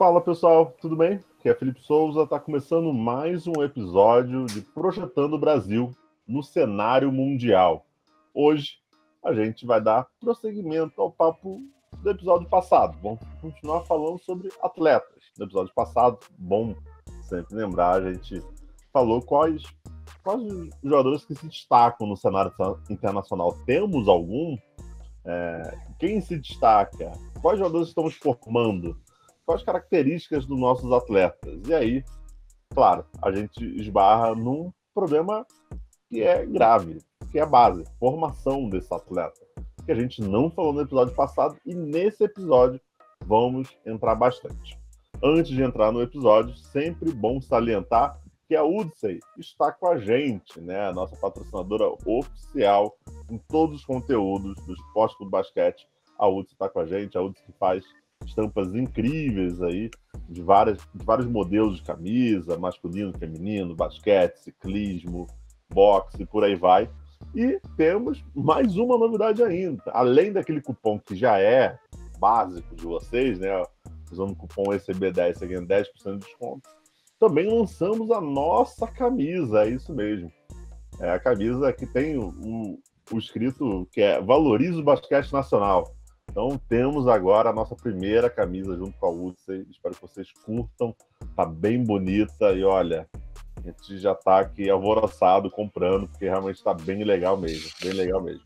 Fala pessoal, tudo bem? Aqui é Felipe Souza, está começando mais um episódio de Projetando o Brasil no cenário mundial. Hoje a gente vai dar prosseguimento ao papo do episódio passado. Vamos continuar falando sobre atletas. No episódio passado, bom sempre lembrar, a gente falou quais, quais os jogadores que se destacam no cenário internacional. Temos algum? É, quem se destaca? Quais jogadores estamos formando? Quais características dos nossos atletas? E aí, claro, a gente esbarra num problema que é grave, que é a base, formação desse atleta, que a gente não falou no episódio passado e nesse episódio vamos entrar bastante. Antes de entrar no episódio, sempre bom salientar que a Udsey está com a gente, né? A nossa patrocinadora oficial em todos os conteúdos do esporte do basquete. A Udsey está com a gente, a Udsey que faz estampas incríveis aí de, várias, de vários modelos de camisa, masculino, feminino, basquete, ciclismo, boxe, por aí vai. E temos mais uma novidade ainda. Além daquele cupom que já é básico de vocês, né? Usando o cupom ECB10 você ganha 10% de desconto também lançamos a nossa camisa, é isso mesmo. É a camisa que tem o, o, o escrito que é Valorize o Basquete Nacional. Então temos agora a nossa primeira camisa junto com a UCE. Espero que vocês curtam. Tá bem bonita e olha, a gente já tá aqui alvoroçado comprando, porque realmente está bem legal mesmo. Bem legal mesmo.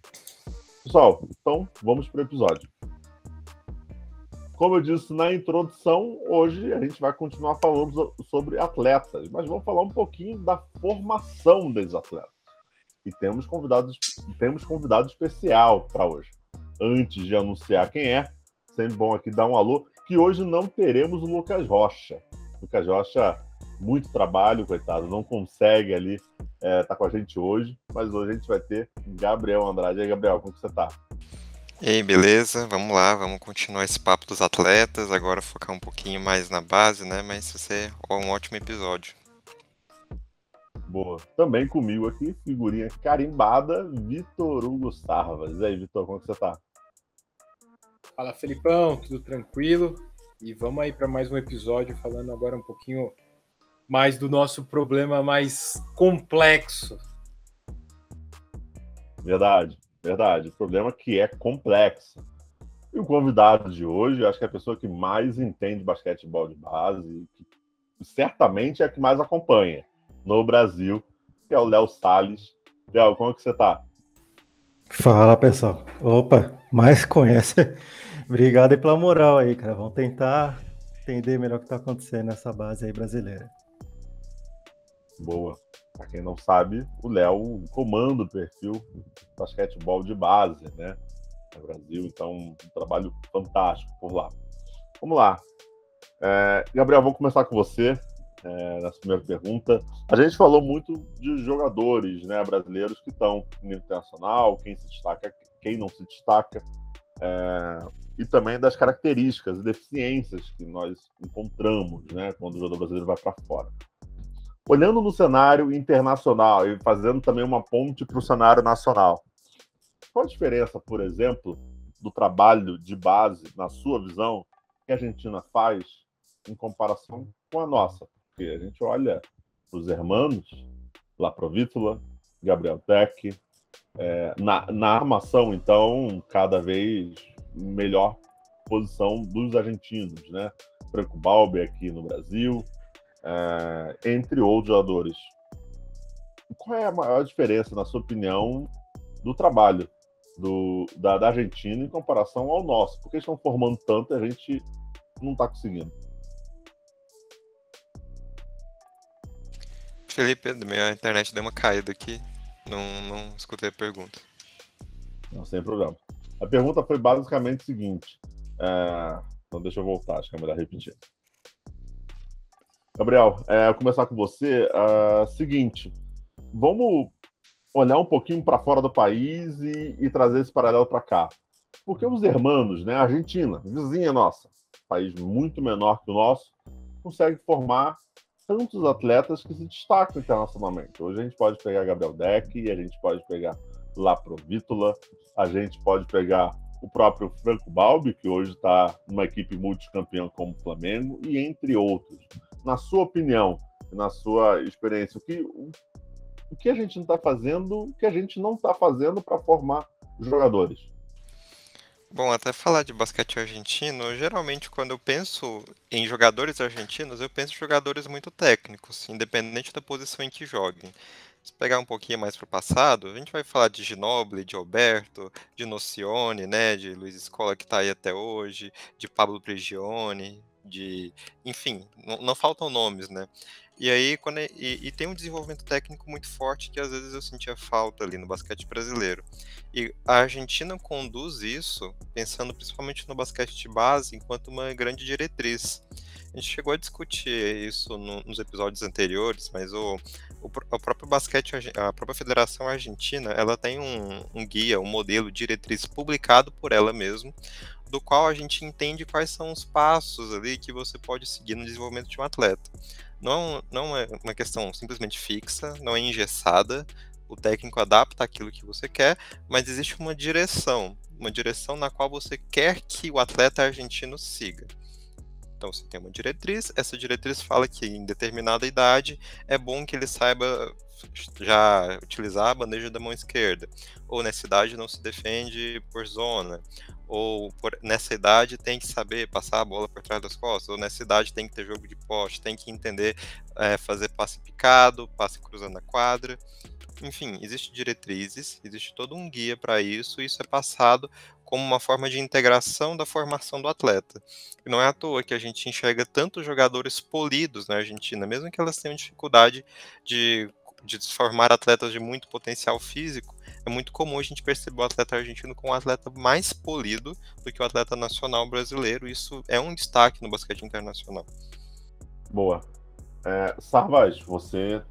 Pessoal, então vamos para o episódio. Como eu disse na introdução, hoje a gente vai continuar falando sobre atletas, mas vamos falar um pouquinho da formação desses atletas. E temos convidados, temos convidado especial para hoje. Antes de anunciar quem é, sempre bom aqui dar um alô, que hoje não teremos o Lucas Rocha. O Lucas Rocha, muito trabalho, coitado, não consegue ali estar é, tá com a gente hoje, mas hoje a gente vai ter Gabriel Andrade. E aí, Gabriel, como que você está? E aí, beleza? Vamos lá, vamos continuar esse papo dos atletas, agora focar um pouquinho mais na base, né? Mas vai ser um ótimo episódio. Boa. Também comigo aqui, figurinha carimbada, Vitor Hugo Sarvas. E aí, Vitor, como que você tá? Fala, Felipão, tudo tranquilo? E vamos aí para mais um episódio falando agora um pouquinho mais do nosso problema mais complexo. Verdade. Verdade. O problema é que é complexo. E o convidado de hoje, acho que é a pessoa que mais entende basquetebol de base, que certamente é a que mais acompanha no Brasil, que é o Léo Salles. Léo, como é que você está? Fala, pessoal. Opa, mais conhece. Obrigado pela moral aí, cara. Vamos tentar entender melhor o que está acontecendo nessa base aí brasileira. Boa. Para quem não sabe, o Léo comanda o perfil basquetebol de base, né? No Brasil, então um trabalho fantástico por lá. Vamos lá. É, Gabriel, vamos começar com você é, nessa primeira pergunta. A gente falou muito de jogadores né, brasileiros que estão no internacional, quem se destaca, quem não se destaca, é, e também das características e deficiências que nós encontramos né, quando o jogador brasileiro vai para fora. Olhando no cenário internacional e fazendo também uma ponte para o cenário nacional, qual a diferença, por exemplo, do trabalho de base, na sua visão, que a Argentina faz em comparação com a nossa? Porque a gente olha os hermanos, La Provítula, Gabriel Tech, é, na, na armação, então, cada vez melhor posição dos argentinos, né? Franco Balbi aqui no Brasil, é, entre outros jogadores. Qual é a maior diferença, na sua opinião, do trabalho do, da, da Argentina em comparação ao nosso? Porque estão formando tanto e a gente não está conseguindo. Felipe, minha internet deu uma caída aqui. Não, não escutei a pergunta. Não, sem problema. A pergunta foi basicamente o seguinte. É... Então deixa eu voltar, acho que é melhor repetir. Gabriel, é, vou começar com você. Uh, seguinte, vamos olhar um pouquinho para fora do país e, e trazer esse paralelo para cá. Porque os hermanos, né, a Argentina, vizinha nossa, país muito menor que o nosso, consegue formar tantos atletas que se destacam internacionalmente. Hoje a gente pode pegar Gabriel Deck, a gente pode pegar La Provítola, a gente pode pegar o próprio Franco Balbi, que hoje está numa equipe multicampeã como o Flamengo, e entre outros. Na sua opinião, na sua experiência, o que, o que a gente não está fazendo, o que a gente não está fazendo para formar jogadores? Bom, até falar de basquete argentino, geralmente quando eu penso em jogadores argentinos, eu penso em jogadores muito técnicos, independente da posição em que joguem. Se pegar um pouquinho mais para o passado, a gente vai falar de Ginobili, de Alberto, de Nocione, né, de Luiz Escola que está aí até hoje, de Pablo Prigioni, de, enfim, não, não faltam nomes, né? E aí, quando é, e, e, tem um desenvolvimento técnico muito forte que às vezes eu sentia falta ali no basquete brasileiro. E a Argentina conduz isso, pensando principalmente no basquete de base, enquanto uma grande diretriz. A gente chegou a discutir isso no, nos episódios anteriores, mas o, o, o, próprio basquete, a própria Federação Argentina, ela tem um, um guia, um modelo diretriz publicado por ela mesma, do qual a gente entende quais são os passos ali que você pode seguir no desenvolvimento de um atleta não, não é uma questão simplesmente fixa, não é engessada. O técnico adapta aquilo que você quer, mas existe uma direção, uma direção na qual você quer que o atleta argentino siga. Então você tem uma diretriz, essa diretriz fala que em determinada idade é bom que ele saiba já utilizar a bandeja da mão esquerda, ou nessa idade não se defende por zona, ou por, nessa idade tem que saber passar a bola por trás das costas, ou nessa idade tem que ter jogo de poste, tem que entender é, fazer passe picado, passe cruzando a quadra. Enfim, existem diretrizes, existe todo um guia para isso, e isso é passado como uma forma de integração da formação do atleta. E não é à toa que a gente enxerga tantos jogadores polidos na Argentina, mesmo que elas tenham dificuldade de, de formar atletas de muito potencial físico, é muito comum a gente perceber o atleta argentino como um atleta mais polido do que o atleta nacional brasileiro. Isso é um destaque no basquete internacional. Boa. É, Sarvaz, você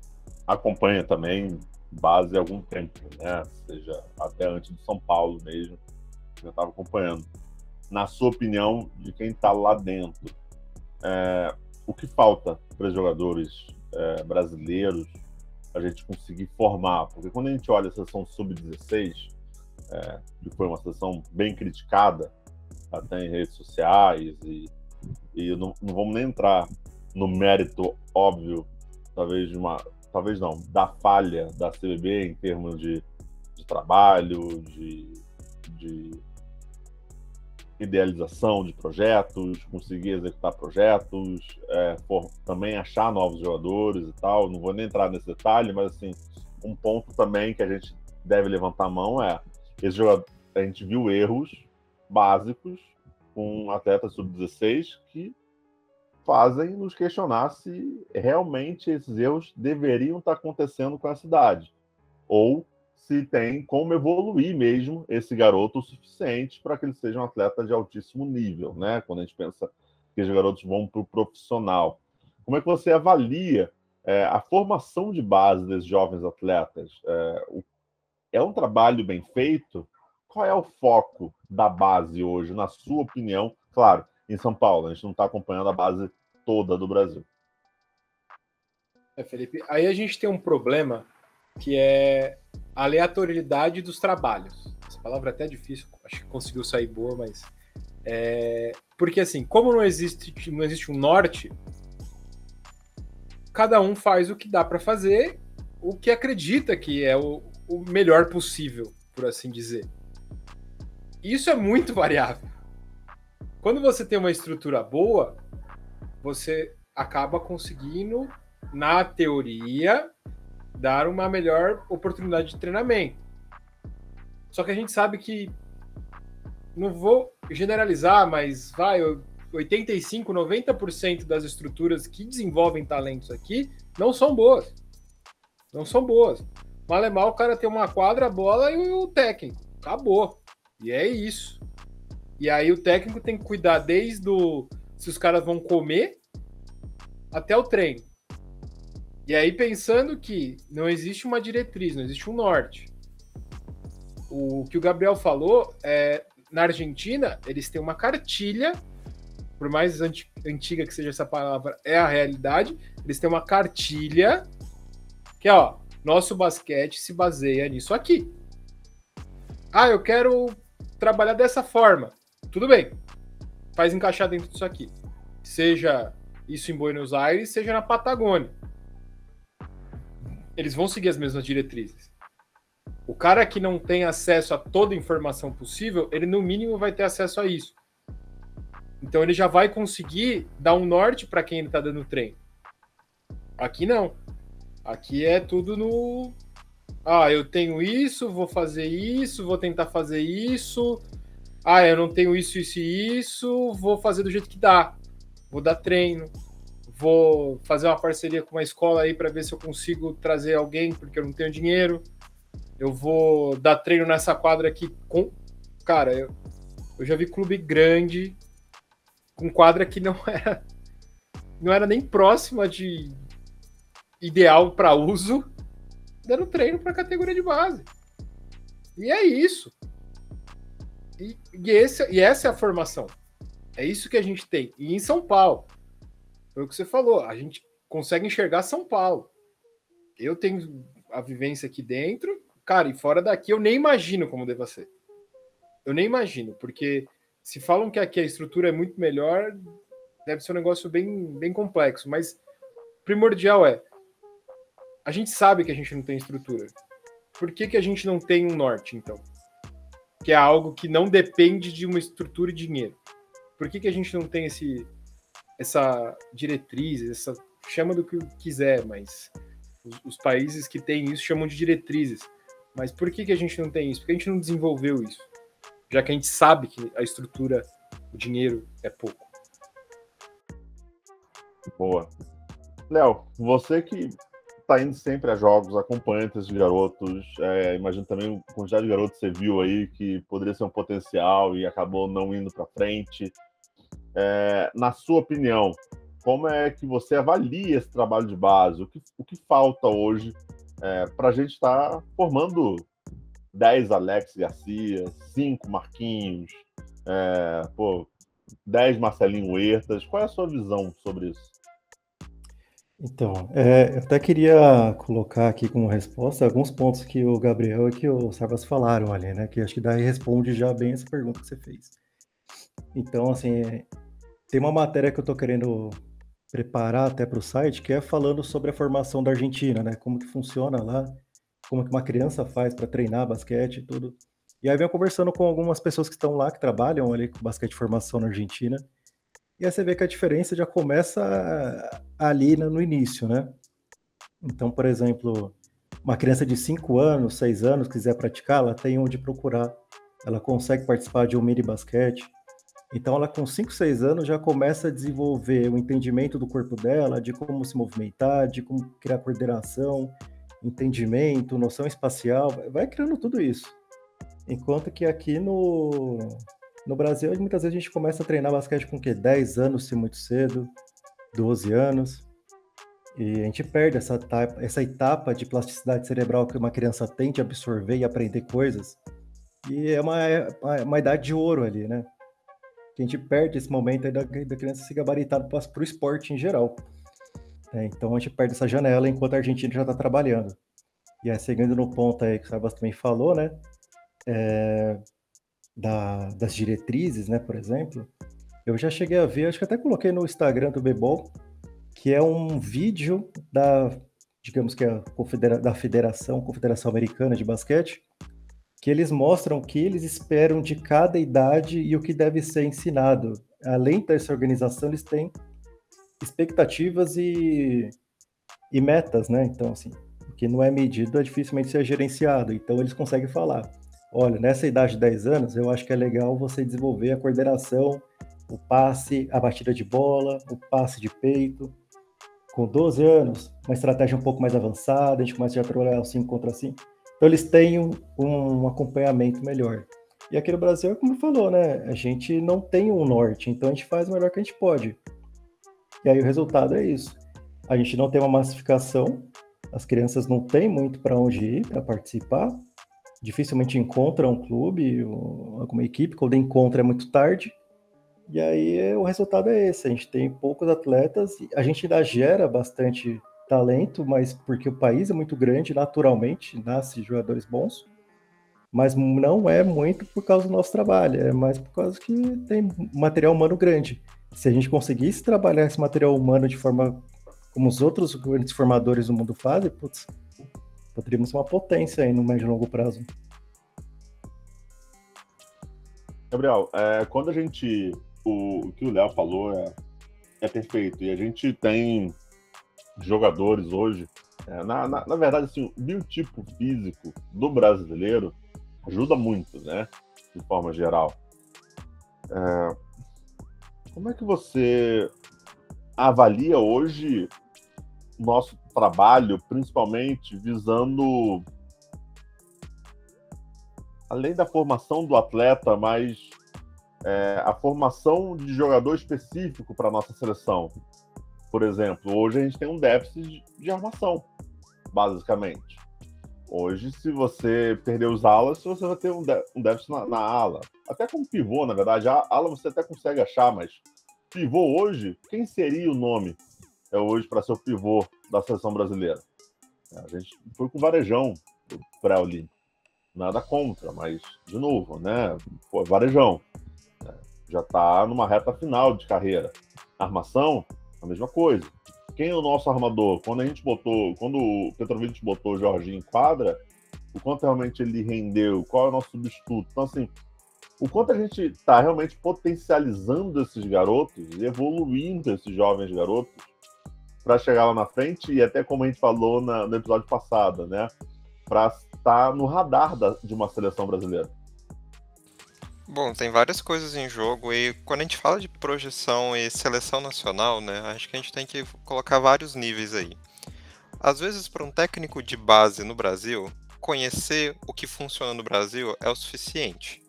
acompanha também base há algum tempo, né? Seja até antes do São Paulo mesmo, já estava acompanhando. Na sua opinião, de quem está lá dentro, é, o que falta para jogadores é, brasileiros a gente conseguir formar. Porque quando a gente olha a sessão sub-16, é, que foi uma sessão bem criticada, até em redes sociais, e, e não, não vamos nem entrar no mérito óbvio, talvez de uma. Talvez não, da falha da CBB em termos de, de trabalho, de, de idealização de projetos, conseguir executar projetos, é, for, também achar novos jogadores e tal. Não vou nem entrar nesse detalhe, mas assim, um ponto também que a gente deve levantar a mão é esse jogador, a gente viu erros básicos com atletas sub-16 que fazem nos questionar se realmente esses erros deveriam estar acontecendo com a cidade ou se tem como evoluir mesmo esse garoto o suficiente para que ele seja um atleta de altíssimo nível, né? Quando a gente pensa que os garotos vão para o profissional. Como é que você avalia é, a formação de base desses jovens atletas? É, o, é um trabalho bem feito? Qual é o foco da base hoje, na sua opinião? Claro, em São Paulo, a gente não está acompanhando a base toda do Brasil. É, Felipe, aí a gente tem um problema que é aleatoriedade dos trabalhos. Essa palavra é até difícil, acho que conseguiu sair boa, mas. É... Porque assim, como não existe, não existe um norte, cada um faz o que dá para fazer, o que acredita que é o, o melhor possível, por assim dizer. Isso é muito variável. Quando você tem uma estrutura boa, você acaba conseguindo, na teoria, dar uma melhor oportunidade de treinamento. Só que a gente sabe que não vou generalizar, mas vai 85, 90% das estruturas que desenvolvem talentos aqui não são boas. Não são boas. Mal é mal o cara tem uma quadra, a bola e o técnico. Acabou. E é isso. E aí o técnico tem que cuidar desde o se os caras vão comer até o treino. E aí, pensando que não existe uma diretriz, não existe um norte. O que o Gabriel falou é na Argentina, eles têm uma cartilha, por mais antiga que seja essa palavra, é a realidade. Eles têm uma cartilha que, ó, nosso basquete se baseia nisso aqui. Ah, eu quero trabalhar dessa forma. Tudo bem. Faz encaixar dentro disso aqui. Seja isso em Buenos Aires, seja na Patagônia. Eles vão seguir as mesmas diretrizes. O cara que não tem acesso a toda a informação possível, ele no mínimo vai ter acesso a isso. Então ele já vai conseguir dar um norte para quem ele está dando treino. Aqui não. Aqui é tudo no. Ah, eu tenho isso, vou fazer isso, vou tentar fazer isso. Ah, eu não tenho isso, isso e isso, vou fazer do jeito que dá. Vou dar treino, vou fazer uma parceria com uma escola aí para ver se eu consigo trazer alguém porque eu não tenho dinheiro. Eu vou dar treino nessa quadra aqui com. Cara, eu, eu já vi clube grande com quadra que não era não era nem próxima de ideal para uso, dando treino para categoria de base. E é isso. E, e, esse, e essa é a formação. É isso que a gente tem. E em São Paulo, foi o que você falou, a gente consegue enxergar São Paulo. Eu tenho a vivência aqui dentro, cara, e fora daqui eu nem imagino como deva ser. Eu nem imagino, porque se falam que aqui a estrutura é muito melhor, deve ser um negócio bem, bem complexo, mas primordial é a gente sabe que a gente não tem estrutura. Por que, que a gente não tem um norte, então? Que é algo que não depende de uma estrutura e dinheiro. Por que, que a gente não tem esse, essa diretriz, essa chama do que quiser, mas os, os, países que têm isso chamam de diretrizes. Mas por que, que a gente não tem isso? Por que a gente não desenvolveu isso? Já que a gente sabe que a estrutura, o dinheiro é pouco. Boa. Léo, você que está indo sempre a jogos, acompanhando esses garotos, é, imagino também a quantidade de garotos que você viu aí que poderia ser um potencial e acabou não indo para frente. É, na sua opinião, como é que você avalia esse trabalho de base? O que, o que falta hoje é, para a gente estar tá formando 10 Alex Garcia, 5 Marquinhos, é, pô, 10 Marcelinho Huertas? Qual é a sua visão sobre isso? Então, é, eu até queria colocar aqui como resposta alguns pontos que o Gabriel e que o Sarvas falaram ali, né? Que acho que daí responde já bem essa pergunta que você fez. Então, assim, tem uma matéria que eu estou querendo preparar até para o site, que é falando sobre a formação da Argentina, né? Como que funciona lá, como que uma criança faz para treinar basquete e tudo. E aí venho conversando com algumas pessoas que estão lá, que trabalham ali com basquete de formação na Argentina, e aí você vê que a diferença já começa ali no início, né? Então, por exemplo, uma criança de 5 anos, 6 anos, quiser praticar, ela tem onde procurar. Ela consegue participar de um mini basquete. Então, ela com 5, 6 anos já começa a desenvolver o entendimento do corpo dela, de como se movimentar, de como criar coordenação, entendimento, noção espacial, vai criando tudo isso. Enquanto que aqui no, no Brasil, muitas vezes a gente começa a treinar basquete com o quê? 10 anos, se muito cedo, 12 anos. E a gente perde essa etapa, essa etapa de plasticidade cerebral que uma criança tem de absorver e aprender coisas. E é uma, uma, uma idade de ouro ali, né? Que a gente perde esse momento aí da, da criança se gabaritar para o esporte em geral. É, então a gente perde essa janela enquanto a Argentina já está trabalhando. E aí, seguindo no ponto aí que o Sabas também falou, né? É, da, das diretrizes, né, por exemplo, eu já cheguei a ver, acho que até coloquei no Instagram do Bebol, que é um vídeo da, digamos que é confedera da Federação, Confederação Americana de Basquete, que eles mostram o que eles esperam de cada idade e o que deve ser ensinado. Além dessa organização, eles têm expectativas e, e metas, né? Então, assim, o que não é medido é dificilmente ser gerenciado. Então, eles conseguem falar olha, nessa idade de 10 anos, eu acho que é legal você desenvolver a coordenação, o passe, a batida de bola, o passe de peito. Com 12 anos, uma estratégia um pouco mais avançada, a gente começa a trabalhar o 5 contra 5. Então, eles têm um, um acompanhamento melhor. E aqui no Brasil, é como falou, né? A gente não tem um norte, então a gente faz o melhor que a gente pode. E aí o resultado é isso. A gente não tem uma massificação, as crianças não têm muito para onde ir para participar, dificilmente encontra um clube, alguma equipe, quando encontra é muito tarde. E aí o resultado é esse: a gente tem poucos atletas, a gente ainda gera bastante talento, mas porque o país é muito grande, naturalmente, nasce jogadores bons. mas não é muito por causa do nosso trabalho, é mais por causa que tem material humano grande. Se a gente conseguisse trabalhar esse material humano de forma como os outros grandes formadores do mundo fazem, putz, poderíamos uma potência aí no médio e longo prazo. Gabriel, é, quando a gente. O, o que o Léo falou é, é perfeito. E a gente tem jogadores hoje. É, na, na, na, verdade, assim, o biotipo físico do brasileiro ajuda muito, né? De forma geral. É, como é que você avalia hoje nosso trabalho, principalmente visando além da formação do atleta, mas é, a formação de jogador específico para nossa seleção. Por exemplo, hoje a gente tem um déficit de armação, basicamente. Hoje, se você perder os alas, você vai ter um, déficit na, na, ala. Até como pivô, na verdade. A ala você até consegue achar, mas pivô hoje, quem seria o nome é hoje para ser o pivô da seleção brasileira? A gente foi com o Varejão, pré-olímpico. Nada contra, mas, de novo, né? Pô, varejão. Né? Já está numa reta final de carreira. Armação, a mesma coisa. Quem é o nosso armador? Quando a gente botou, quando o Petrovic botou o Jorginho em quadra, o quanto realmente ele rendeu, qual é o nosso substituto. Então, assim, o quanto a gente está realmente potencializando esses garotos evoluindo esses jovens garotos para chegar lá na frente e até como a gente falou na, no episódio passado, né? Para estar no radar da, de uma seleção brasileira. Bom, tem várias coisas em jogo e quando a gente fala de projeção e seleção nacional, né, acho que a gente tem que colocar vários níveis aí. Às vezes, para um técnico de base no Brasil, conhecer o que funciona no Brasil é o suficiente.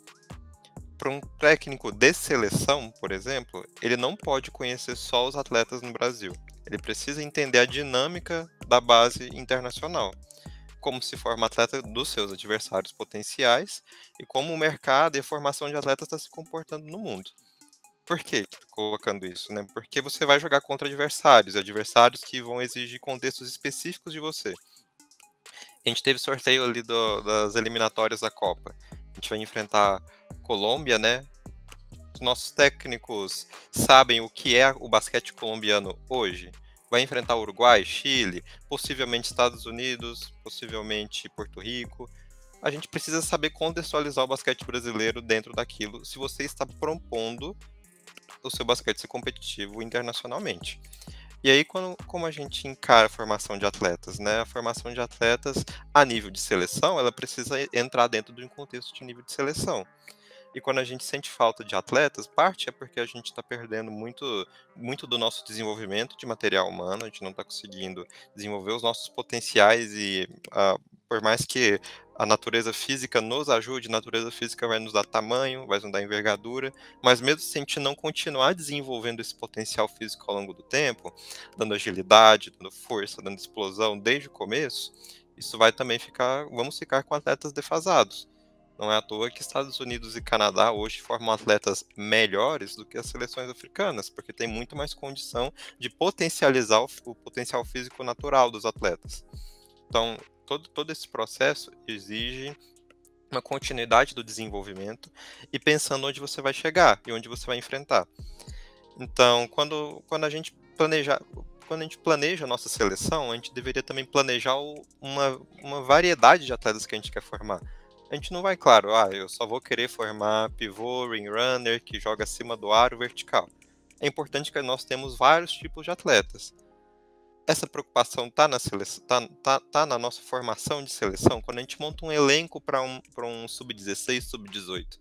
Para um técnico de seleção, por exemplo, ele não pode conhecer só os atletas no Brasil. Ele precisa entender a dinâmica da base internacional como se forma atleta dos seus adversários potenciais e como o mercado e a formação de atletas está se comportando no mundo. Por que colocando isso? Né? Porque você vai jogar contra adversários, adversários que vão exigir contextos específicos de você. A gente teve sorteio ali do, das eliminatórias da Copa. A gente vai enfrentar Colômbia, né? Os nossos técnicos sabem o que é o basquete colombiano hoje vai enfrentar Uruguai, Chile, possivelmente Estados Unidos, possivelmente Porto Rico. A gente precisa saber contextualizar o basquete brasileiro dentro daquilo, se você está propondo o seu basquete ser competitivo internacionalmente. E aí, quando, como a gente encara a formação de atletas, né? A formação de atletas a nível de seleção, ela precisa entrar dentro de um contexto de nível de seleção. E quando a gente sente falta de atletas, parte é porque a gente está perdendo muito, muito do nosso desenvolvimento de material humano, a gente não está conseguindo desenvolver os nossos potenciais e uh, por mais que a natureza física nos ajude, a natureza física vai nos dar tamanho, vai nos dar envergadura, mas mesmo se a gente não continuar desenvolvendo esse potencial físico ao longo do tempo, dando agilidade, dando força, dando explosão desde o começo, isso vai também ficar, vamos ficar com atletas defasados. Não é à toa que Estados Unidos e Canadá hoje formam atletas melhores do que as seleções africanas, porque tem muito mais condição de potencializar o, o potencial físico natural dos atletas. Então, todo, todo esse processo exige uma continuidade do desenvolvimento e pensando onde você vai chegar e onde você vai enfrentar. Então, quando, quando a gente planeja, quando a gente planeja a nossa seleção, a gente deveria também planejar uma, uma variedade de atletas que a gente quer formar a gente não vai, claro, ah, eu só vou querer formar pivô, ring runner, que joga acima do aro vertical. É importante que nós temos vários tipos de atletas. Essa preocupação está na, tá, tá, tá na nossa formação de seleção, quando a gente monta um elenco para um, um sub-16, sub-18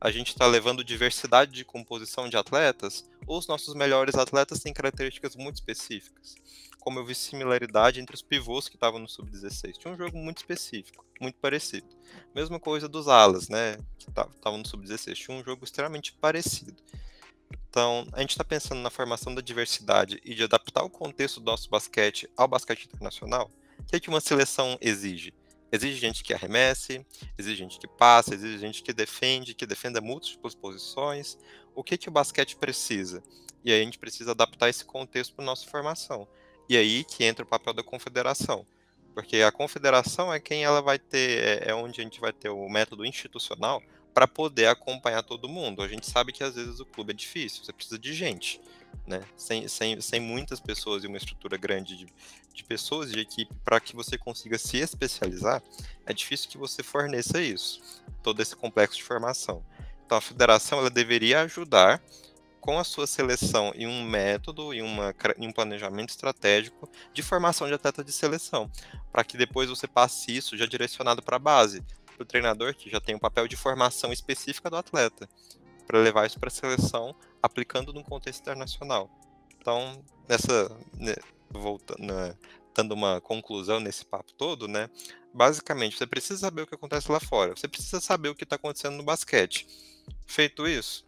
a gente está levando diversidade de composição de atletas, os nossos melhores atletas têm características muito específicas. Como eu vi similaridade entre os pivôs que estavam no sub-16. Tinha um jogo muito específico, muito parecido. Mesma coisa dos alas, né? Que estavam no sub-16. Tinha um jogo extremamente parecido. Então, a gente está pensando na formação da diversidade e de adaptar o contexto do nosso basquete ao basquete internacional. O que, é que uma seleção exige? Exige gente que arremesse, exige gente que passa, exige gente que defende, que defenda múltiplas posições. O que, que o basquete precisa? E aí a gente precisa adaptar esse contexto para nossa formação. E aí que entra o papel da confederação. Porque a confederação é quem ela vai ter, é, é onde a gente vai ter o método institucional para poder acompanhar todo mundo. A gente sabe que às vezes o clube é difícil, você precisa de gente, né? Sem, sem, sem muitas pessoas e uma estrutura grande de, de pessoas, de equipe, para que você consiga se especializar, é difícil que você forneça isso, todo esse complexo de formação. Então a federação ela deveria ajudar com a sua seleção e um método e, uma, e um planejamento estratégico de formação de atleta de seleção, para que depois você passe isso já direcionado para a base, para o treinador que já tem um papel de formação específica do atleta, para levar isso para a seleção, aplicando num contexto internacional. Então, nessa, né, voltando, né, dando uma conclusão nesse papo todo, né? Basicamente, você precisa saber o que acontece lá fora. Você precisa saber o que está acontecendo no basquete. Feito isso,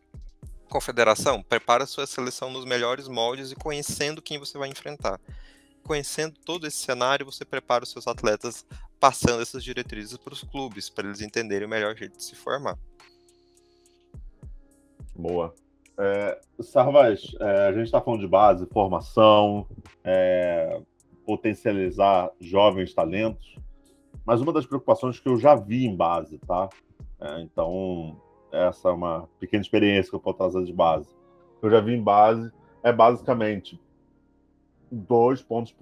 confederação, prepara sua seleção nos melhores moldes e conhecendo quem você vai enfrentar. Conhecendo todo esse cenário, você prepara os seus atletas passando essas diretrizes para os clubes, para eles entenderem o melhor jeito de se formar. Boa. É, Sarvas, é, a gente está falando de base, formação, é, potencializar jovens talentos, mas uma das preocupações que eu já vi em base, tá? É, então, essa é uma pequena experiência que eu posso trazer de base. Eu já vi em base, é basicamente dois pontos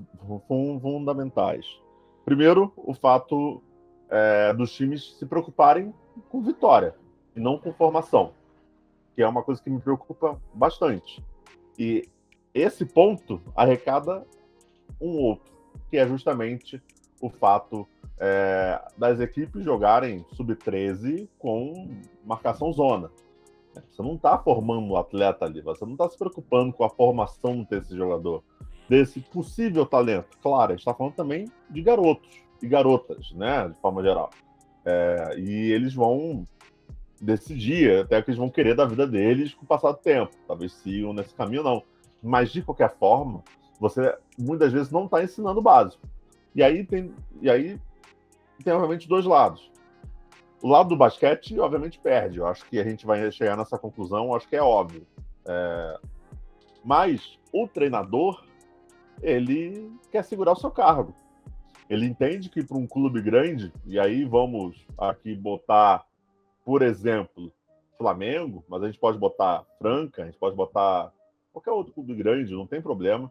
fundamentais. Primeiro, o fato é, dos times se preocuparem com vitória e não com formação, que é uma coisa que me preocupa bastante. E esse ponto arrecada um outro, que é justamente o fato é, das equipes jogarem sub-13 com marcação zona. Você não está formando um atleta ali, você não está se preocupando com a formação desse jogador, desse possível talento. Claro, a gente está falando também de garotos e garotas, né, de forma geral. É, e eles vão decidir até o que eles vão querer da vida deles com o passar do tempo. Talvez sigam nesse caminho, não. Mas, de qualquer forma, você muitas vezes não está ensinando o básico. E aí tem, e aí tem obviamente dois lados. O lado do basquete, obviamente, perde. Eu acho que a gente vai chegar nessa conclusão, acho que é óbvio. É... Mas o treinador, ele quer segurar o seu cargo. Ele entende que para um clube grande, e aí vamos aqui botar, por exemplo, Flamengo, mas a gente pode botar Franca, a gente pode botar qualquer outro clube grande, não tem problema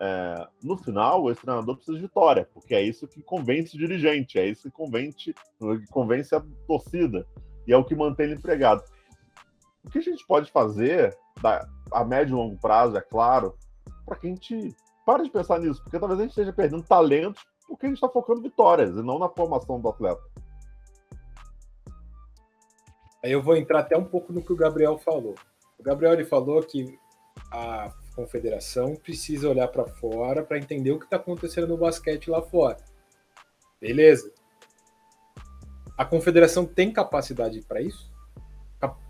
é, no final, esse treinador precisa de vitória, porque é isso que convence o dirigente, é isso que convence, que convence a torcida, e é o que mantém ele empregado. O que a gente pode fazer, da, a médio e longo prazo, é claro, para que a gente pare de pensar nisso, porque talvez a gente esteja perdendo talentos porque a gente está focando vitórias e não na formação do atleta. Aí eu vou entrar até um pouco no que o Gabriel falou. O Gabriel ele falou que a confederação precisa olhar para fora para entender o que está acontecendo no basquete lá fora. Beleza. A confederação tem capacidade para isso?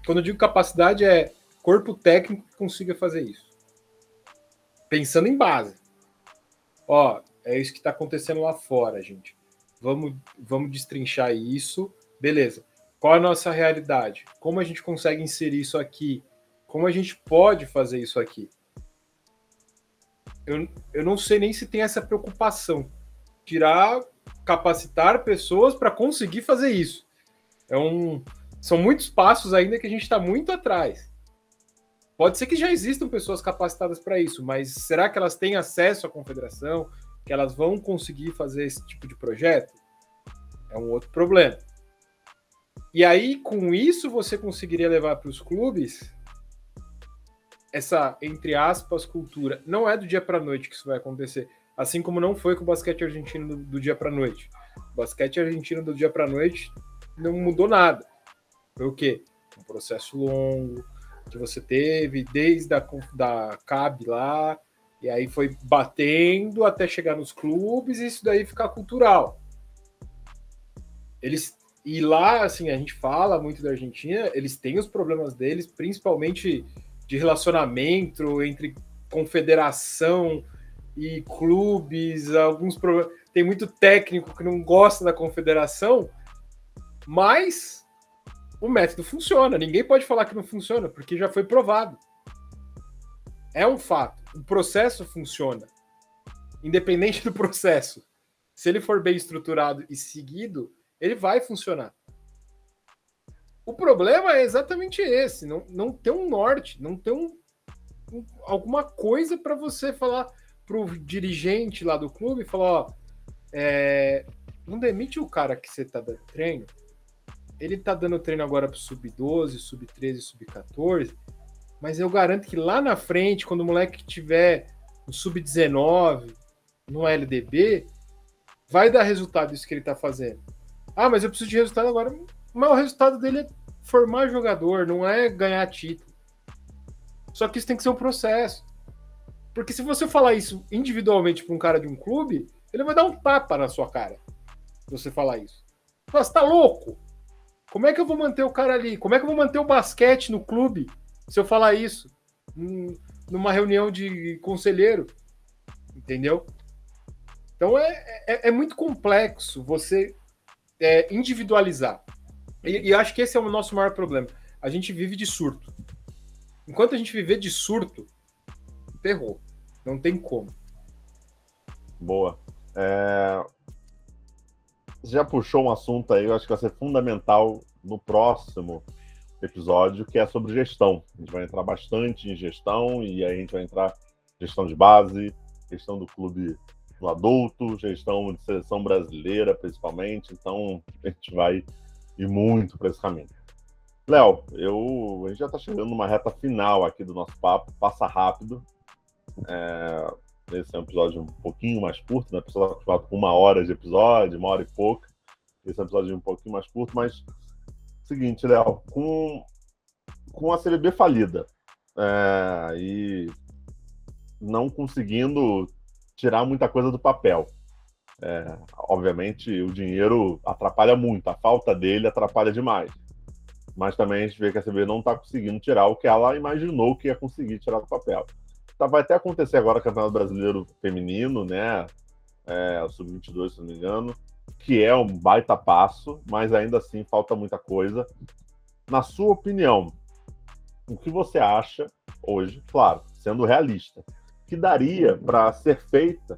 Quando eu digo capacidade, é corpo técnico que consiga fazer isso. Pensando em base. Ó, é isso que está acontecendo lá fora, gente. Vamos, vamos destrinchar isso. Beleza. Qual a nossa realidade? Como a gente consegue inserir isso aqui? Como a gente pode fazer isso aqui? eu, eu não sei nem se tem essa preocupação. Tirar, capacitar pessoas para conseguir fazer isso. É um, são muitos passos ainda que a gente está muito atrás. Pode ser que já existam pessoas capacitadas para isso, mas será que elas têm acesso à confederação? Que elas vão conseguir fazer esse tipo de projeto? É um outro problema. E aí, com isso, você conseguiria levar para os clubes essa, entre aspas, cultura. Não é do dia para noite que isso vai acontecer. Assim como não foi com o basquete argentino do, do dia para noite. O basquete argentino do dia para noite não mudou nada. Foi o quê? Um processo longo que você teve desde a da CAB lá, e aí foi batendo até chegar nos clubes e isso daí ficar cultural. Eles e lá, assim, a gente fala muito da Argentina, eles têm os problemas deles, principalmente de relacionamento entre confederação e clubes, alguns problemas. Tem muito técnico que não gosta da confederação, mas o método funciona. Ninguém pode falar que não funciona, porque já foi provado. É um fato. O processo funciona. Independente do processo. Se ele for bem estruturado e seguido, ele vai funcionar. O problema é exatamente esse: não, não ter um norte, não ter um, um alguma coisa para você falar pro dirigente lá do clube, falar, ó, é, não demite o cara que você tá dando treino. Ele tá dando treino agora pro sub-12, sub-13, sub-14, mas eu garanto que lá na frente, quando o moleque tiver no sub-19, no LDB, vai dar resultado isso que ele tá fazendo. Ah, mas eu preciso de resultado agora. Mas o resultado dele é formar jogador, não é ganhar título. Só que isso tem que ser um processo. Porque se você falar isso individualmente para um cara de um clube, ele vai dar um tapa na sua cara. Se você falar isso. Você tá louco? Como é que eu vou manter o cara ali? Como é que eu vou manter o basquete no clube se eu falar isso? Numa reunião de conselheiro. Entendeu? Então é, é, é muito complexo você é, individualizar. E, e acho que esse é o nosso maior problema. A gente vive de surto. Enquanto a gente viver de surto, ferrou. Não tem como. Boa. É... Você já puxou um assunto aí, eu acho que vai ser fundamental no próximo episódio, que é sobre gestão. A gente vai entrar bastante em gestão, e aí a gente vai entrar gestão de base, gestão do clube no adulto, gestão de seleção brasileira, principalmente. Então, a gente vai ir muito para esse caminho. Léo, eu, a gente já está chegando numa reta final aqui do nosso papo, passa rápido. É, esse é um episódio um pouquinho mais curto, né? A pessoa com uma hora de episódio, uma hora e pouca. Esse é um episódio um pouquinho mais curto, mas seguinte, Léo, com, com a CBB falida é, e não conseguindo tirar muita coisa do papel. É, obviamente, o dinheiro atrapalha muito, a falta dele atrapalha demais. Mas também a gente vê que a CB não está conseguindo tirar o que ela imaginou que ia conseguir tirar do papel. Tá, vai até acontecer agora o Campeonato Brasileiro Feminino, né? É, o Sub-22, se não me engano, que é um baita passo, mas ainda assim falta muita coisa. Na sua opinião, o que você acha hoje, claro, sendo realista, que daria para ser feita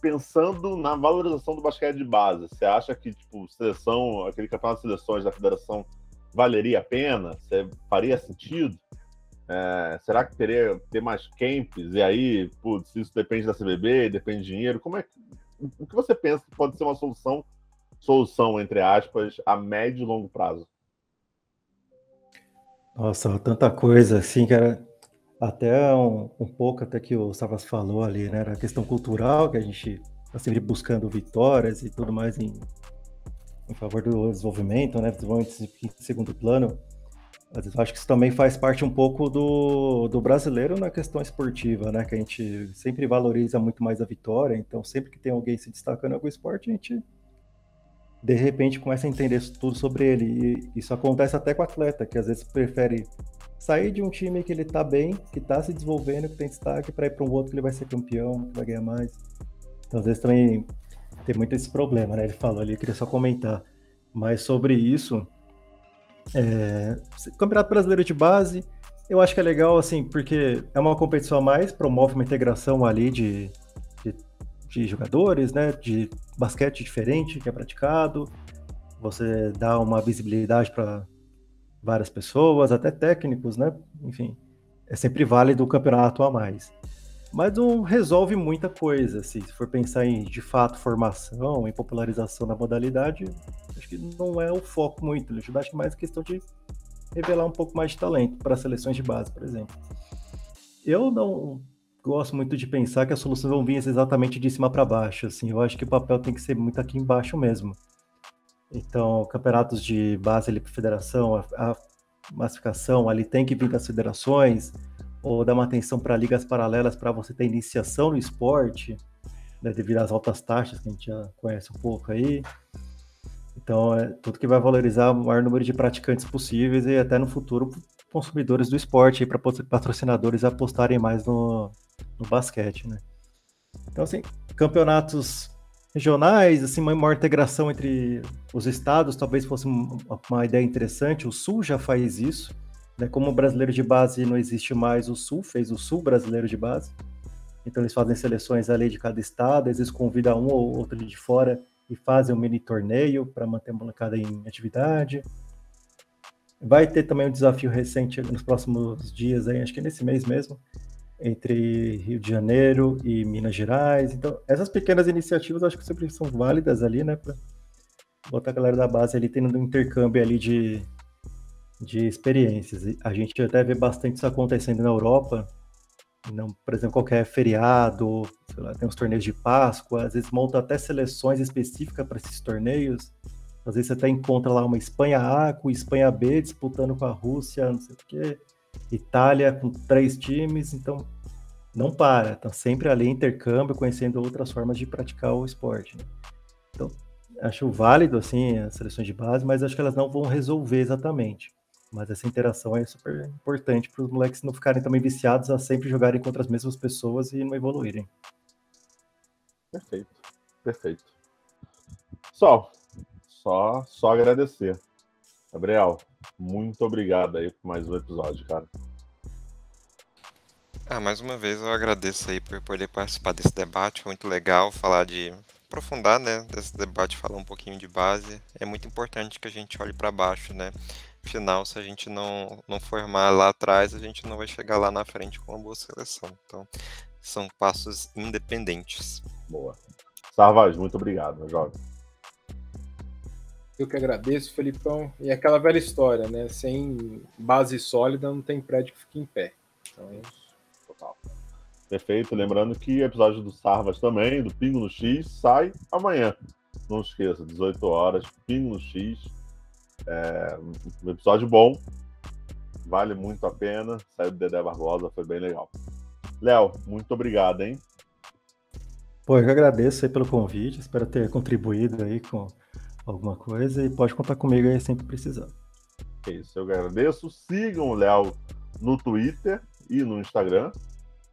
pensando na valorização do basquete de base? Você acha que tipo seleção, aquele campeonato de seleções da federação valeria a pena? Você faria sentido? É, será que teria ter mais camps? E aí, putz, isso depende da CBB, depende de dinheiro. Como é que, o que você pensa que pode ser uma solução, solução entre aspas, a médio e longo prazo? Nossa, tanta coisa assim, cara. Até um, um pouco até que o Savas falou ali, né? A questão cultural, que a gente está sempre buscando vitórias e tudo mais em, em favor do desenvolvimento, né? Desenvolvimento em segundo plano. Mas eu acho que isso também faz parte um pouco do, do brasileiro na questão esportiva, né? Que a gente sempre valoriza muito mais a vitória. Então, sempre que tem alguém se destacando em algum esporte, a gente de repente começa a entender tudo sobre ele. E isso acontece até com o atleta, que às vezes prefere sair de um time que ele tá bem, que tá se desenvolvendo, que tem destaque, para ir para um outro que ele vai ser campeão, que vai ganhar mais. Então, às vezes também tem muito esse problema, né? Ele falou ali, eu queria só comentar. Mas sobre isso, é, Campeonato Brasileiro de Base, eu acho que é legal, assim, porque é uma competição a mais, promove uma integração ali de, de, de jogadores, né? De basquete diferente que é praticado. Você dá uma visibilidade para várias pessoas, até técnicos, né? Enfim, é sempre válido o campeonato a mais. Mas não resolve muita coisa, assim, se for pensar em, de fato, formação, em popularização da modalidade, acho que não é o foco muito. Ajuda, acho que mais questão de revelar um pouco mais de talento para seleções de base, por exemplo. Eu não gosto muito de pensar que as soluções vão vir exatamente de cima para baixo, assim, eu acho que o papel tem que ser muito aqui embaixo mesmo. Então, campeonatos de base ali para federação, a, a massificação ali tem que vir das federações, ou dar uma atenção para ligas paralelas para você ter iniciação no esporte, né, devido às altas taxas que a gente já conhece um pouco aí. Então, é tudo que vai valorizar o maior número de praticantes possíveis e até no futuro consumidores do esporte, para patrocinadores apostarem mais no, no basquete, né? Então, assim, campeonatos regionais, assim, uma maior integração entre os estados, talvez fosse uma ideia interessante. O Sul já faz isso, né? Como o brasileiro de base não existe mais, o Sul fez o Sul brasileiro de base. Então eles fazem seleções ali de cada estado, às vezes convidam um ou outro de fora e fazem um mini torneio para manter a molecada em atividade. Vai ter também um desafio recente nos próximos dias, aí, acho que nesse mês mesmo, entre Rio de Janeiro e Minas Gerais. Então, essas pequenas iniciativas acho que sempre são válidas ali, né? Para botar a galera da base ali tendo um intercâmbio ali de, de experiências. A gente até vê bastante isso acontecendo na Europa. Não, por exemplo, qualquer feriado, lá, tem uns torneios de Páscoa, às vezes monta até seleções específicas para esses torneios. Às vezes você até encontra lá uma Espanha A com Espanha B disputando com a Rússia, não sei o quê. Itália com três times, então não para, tá sempre ali intercâmbio, conhecendo outras formas de praticar o esporte. Né? Então, acho válido assim as seleções de base, mas acho que elas não vão resolver exatamente. Mas essa interação é super importante para os moleques não ficarem também viciados a sempre jogarem contra as mesmas pessoas e não evoluírem. Perfeito, perfeito. Só, só, só agradecer. Gabriel, muito obrigado aí por mais um episódio, cara. Ah, mais uma vez eu agradeço aí por poder participar desse debate, muito legal falar de aprofundar, né, desse debate, falar um pouquinho de base. É muito importante que a gente olhe para baixo, né? Afinal, se a gente não, não formar lá atrás, a gente não vai chegar lá na frente com uma boa seleção. Então, são passos independentes. Boa. Sarvaz, muito obrigado, jovem. Eu que agradeço, Felipão. E aquela velha história, né? Sem base sólida não tem prédio que fique em pé. Então é isso. Total. Perfeito. Lembrando que o episódio do Sarvas também, do Pingo no X, sai amanhã. Não esqueça, 18 horas, Pingo no X. É um episódio bom. Vale muito a pena. Saiu do Dedé Barbosa, foi bem legal. Léo, muito obrigado, hein? Pô, eu que agradeço aí pelo convite. Espero ter contribuído aí com alguma coisa e pode contar comigo aí sempre precisar. É isso, eu agradeço. Sigam o Léo no Twitter e no Instagram.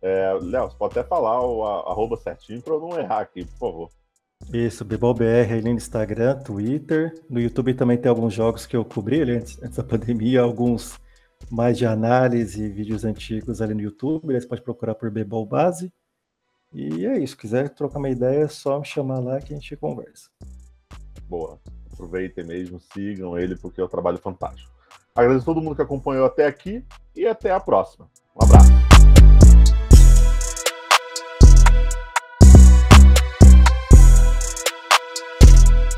É, Léo, você pode até falar o arroba certinho para eu não errar aqui, por favor. Isso, BebolBR aí no Instagram, Twitter. No YouTube também tem alguns jogos que eu cobri ali antes, antes da pandemia, alguns mais de análise, vídeos antigos ali no YouTube. Você pode procurar por Bebol Base. E é isso, quiser trocar uma ideia, é só me chamar lá que a gente conversa boa. Aproveitem mesmo, sigam ele, porque é um trabalho fantástico. Agradeço a todo mundo que acompanhou até aqui e até a próxima. Um abraço.